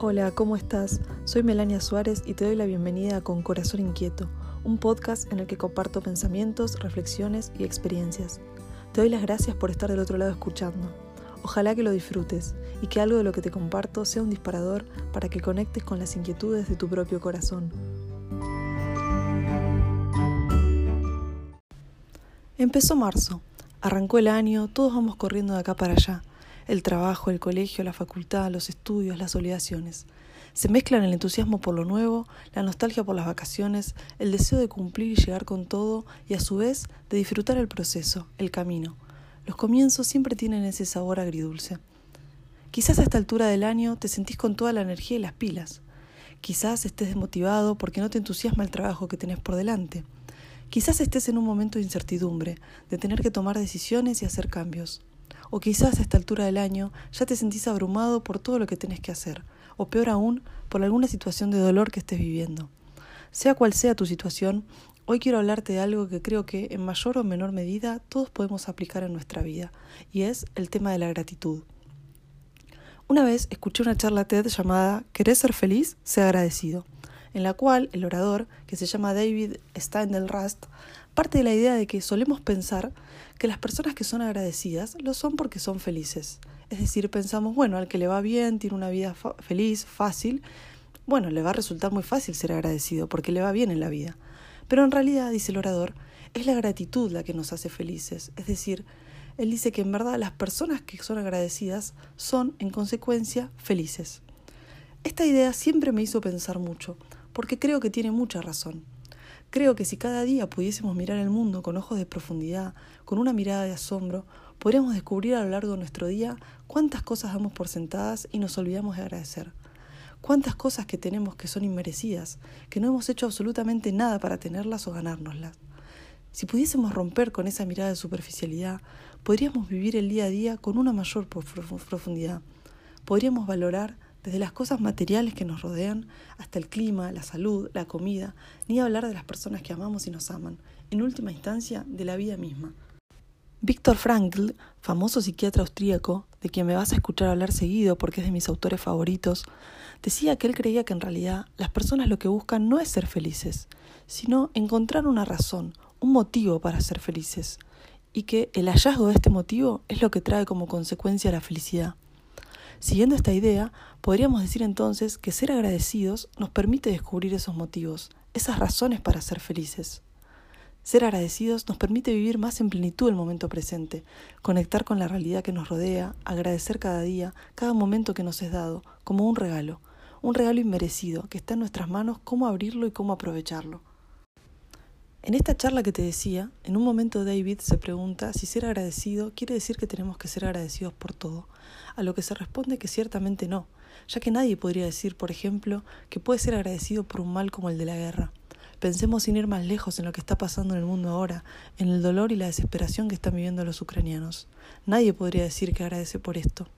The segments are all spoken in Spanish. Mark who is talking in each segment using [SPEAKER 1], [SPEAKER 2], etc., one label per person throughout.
[SPEAKER 1] Hola, ¿cómo estás? Soy Melania Suárez y te doy la bienvenida a Con Corazón Inquieto, un podcast en el que comparto pensamientos, reflexiones y experiencias. Te doy las gracias por estar del otro lado escuchando. Ojalá que lo disfrutes y que algo de lo que te comparto sea un disparador para que conectes con las inquietudes de tu propio corazón. Empezó marzo, arrancó el año, todos vamos corriendo de acá para allá el trabajo, el colegio, la facultad, los estudios, las obligaciones. Se mezclan el entusiasmo por lo nuevo, la nostalgia por las vacaciones, el deseo de cumplir y llegar con todo y a su vez de disfrutar el proceso, el camino. Los comienzos siempre tienen ese sabor agridulce. Quizás a esta altura del año te sentís con toda la energía y las pilas. Quizás estés desmotivado porque no te entusiasma el trabajo que tenés por delante. Quizás estés en un momento de incertidumbre, de tener que tomar decisiones y hacer cambios. O quizás a esta altura del año ya te sentís abrumado por todo lo que tenés que hacer, o peor aún, por alguna situación de dolor que estés viviendo. Sea cual sea tu situación, hoy quiero hablarte de algo que creo que en mayor o menor medida todos podemos aplicar en nuestra vida, y es el tema de la gratitud. Una vez escuché una charla TED llamada ¿Querés ser feliz? Sea agradecido, en la cual el orador, que se llama David Steindl-Rast, parte de la idea de que solemos pensar que las personas que son agradecidas lo son porque son felices. Es decir, pensamos, bueno, al que le va bien, tiene una vida feliz, fácil, bueno, le va a resultar muy fácil ser agradecido porque le va bien en la vida. Pero en realidad, dice el orador, es la gratitud la que nos hace felices. Es decir, él dice que en verdad las personas que son agradecidas son, en consecuencia, felices. Esta idea siempre me hizo pensar mucho, porque creo que tiene mucha razón. Creo que si cada día pudiésemos mirar el mundo con ojos de profundidad, con una mirada de asombro, podríamos descubrir a lo largo de nuestro día cuántas cosas damos por sentadas y nos olvidamos de agradecer. Cuántas cosas que tenemos que son inmerecidas, que no hemos hecho absolutamente nada para tenerlas o ganárnoslas. Si pudiésemos romper con esa mirada de superficialidad, podríamos vivir el día a día con una mayor profundidad. Podríamos valorar desde las cosas materiales que nos rodean hasta el clima, la salud, la comida, ni hablar de las personas que amamos y nos aman, en última instancia de la vida misma. Víctor Frankl, famoso psiquiatra austríaco, de quien me vas a escuchar hablar seguido porque es de mis autores favoritos, decía que él creía que en realidad las personas lo que buscan no es ser felices, sino encontrar una razón, un motivo para ser felices, y que el hallazgo de este motivo es lo que trae como consecuencia la felicidad. Siguiendo esta idea, podríamos decir entonces que ser agradecidos nos permite descubrir esos motivos, esas razones para ser felices. Ser agradecidos nos permite vivir más en plenitud el momento presente, conectar con la realidad que nos rodea, agradecer cada día, cada momento que nos es dado, como un regalo, un regalo inmerecido que está en nuestras manos cómo abrirlo y cómo aprovecharlo. En esta charla que te decía, en un momento David se pregunta si ser agradecido quiere decir que tenemos que ser agradecidos por todo, a lo que se responde que ciertamente no, ya que nadie podría decir, por ejemplo, que puede ser agradecido por un mal como el de la guerra. Pensemos sin ir más lejos en lo que está pasando en el mundo ahora, en el dolor y la desesperación que están viviendo los ucranianos. Nadie podría decir que agradece por esto.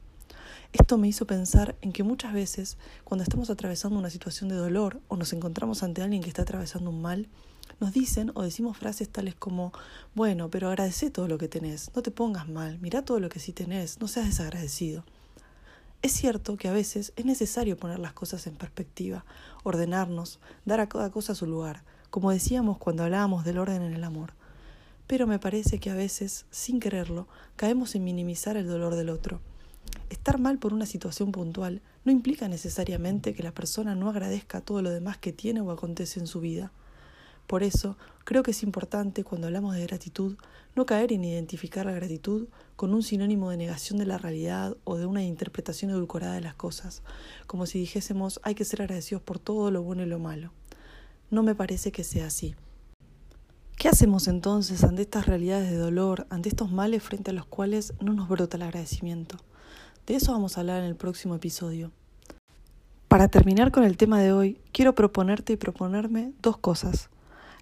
[SPEAKER 1] Esto me hizo pensar en que muchas veces, cuando estamos atravesando una situación de dolor o nos encontramos ante alguien que está atravesando un mal, nos dicen o decimos frases tales como, bueno, pero agradece todo lo que tenés, no te pongas mal, mira todo lo que sí tenés, no seas desagradecido. Es cierto que a veces es necesario poner las cosas en perspectiva, ordenarnos, dar a cada cosa su lugar, como decíamos cuando hablábamos del orden en el amor. Pero me parece que a veces, sin quererlo, caemos en minimizar el dolor del otro. Estar mal por una situación puntual no implica necesariamente que la persona no agradezca todo lo demás que tiene o acontece en su vida. Por eso, creo que es importante cuando hablamos de gratitud no caer en identificar la gratitud con un sinónimo de negación de la realidad o de una interpretación edulcorada de las cosas, como si dijésemos hay que ser agradecidos por todo lo bueno y lo malo. No me parece que sea así. ¿Qué hacemos entonces ante estas realidades de dolor, ante estos males frente a los cuales no nos brota el agradecimiento? De eso vamos a hablar en el próximo episodio. Para terminar con el tema de hoy, quiero proponerte y proponerme dos cosas.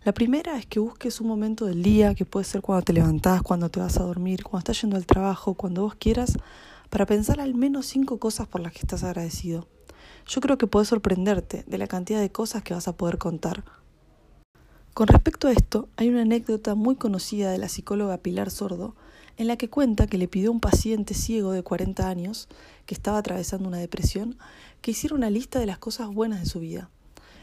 [SPEAKER 1] La primera es que busques un momento del día, que puede ser cuando te levantás, cuando te vas a dormir, cuando estás yendo al trabajo, cuando vos quieras, para pensar al menos cinco cosas por las que estás agradecido. Yo creo que puedes sorprenderte de la cantidad de cosas que vas a poder contar. Con respecto a esto, hay una anécdota muy conocida de la psicóloga Pilar Sordo, en la que cuenta que le pidió a un paciente ciego de 40 años, que estaba atravesando una depresión, que hiciera una lista de las cosas buenas de su vida.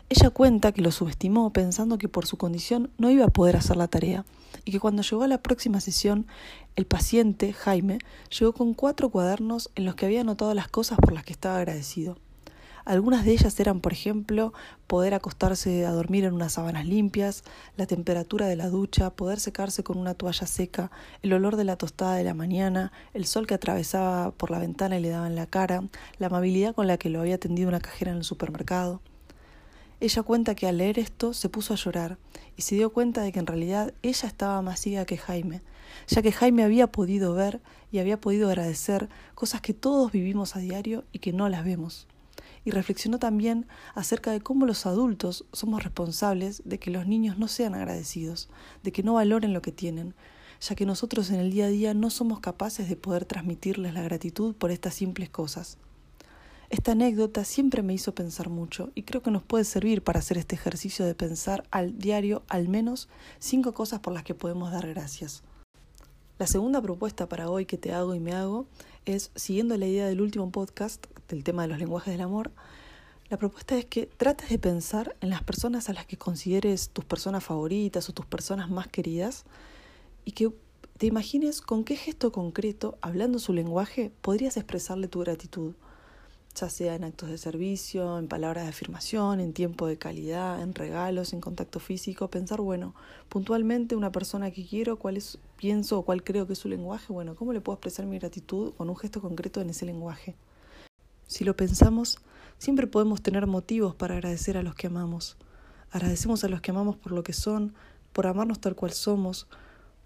[SPEAKER 1] Ella cuenta que lo subestimó pensando que por su condición no iba a poder hacer la tarea y que cuando llegó a la próxima sesión, el paciente, Jaime, llegó con cuatro cuadernos en los que había anotado las cosas por las que estaba agradecido. Algunas de ellas eran, por ejemplo, poder acostarse a dormir en unas sábanas limpias, la temperatura de la ducha, poder secarse con una toalla seca, el olor de la tostada de la mañana, el sol que atravesaba por la ventana y le daba en la cara, la amabilidad con la que lo había atendido una cajera en el supermercado. Ella cuenta que al leer esto se puso a llorar y se dio cuenta de que en realidad ella estaba más ciega que Jaime, ya que Jaime había podido ver y había podido agradecer cosas que todos vivimos a diario y que no las vemos y reflexionó también acerca de cómo los adultos somos responsables de que los niños no sean agradecidos, de que no valoren lo que tienen, ya que nosotros en el día a día no somos capaces de poder transmitirles la gratitud por estas simples cosas. Esta anécdota siempre me hizo pensar mucho y creo que nos puede servir para hacer este ejercicio de pensar al diario al menos cinco cosas por las que podemos dar gracias. La segunda propuesta para hoy que te hago y me hago es, siguiendo la idea del último podcast, del tema de los lenguajes del amor, la propuesta es que trates de pensar en las personas a las que consideres tus personas favoritas o tus personas más queridas y que te imagines con qué gesto concreto, hablando su lenguaje, podrías expresarle tu gratitud ya sea en actos de servicio, en palabras de afirmación, en tiempo de calidad, en regalos, en contacto físico, pensar, bueno, puntualmente una persona que quiero, cuál es, pienso o cuál creo que es su lenguaje, bueno, ¿cómo le puedo expresar mi gratitud con un gesto concreto en ese lenguaje? Si lo pensamos, siempre podemos tener motivos para agradecer a los que amamos. Agradecemos a los que amamos por lo que son, por amarnos tal cual somos,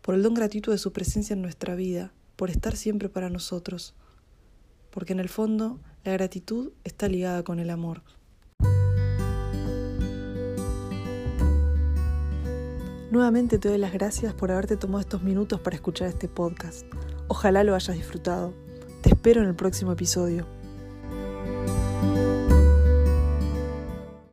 [SPEAKER 1] por el don gratuito de su presencia en nuestra vida, por estar siempre para nosotros. Porque en el fondo, la gratitud está ligada con el amor. Nuevamente te doy las gracias por haberte tomado estos minutos para escuchar este podcast. Ojalá lo hayas disfrutado. Te espero en el próximo episodio.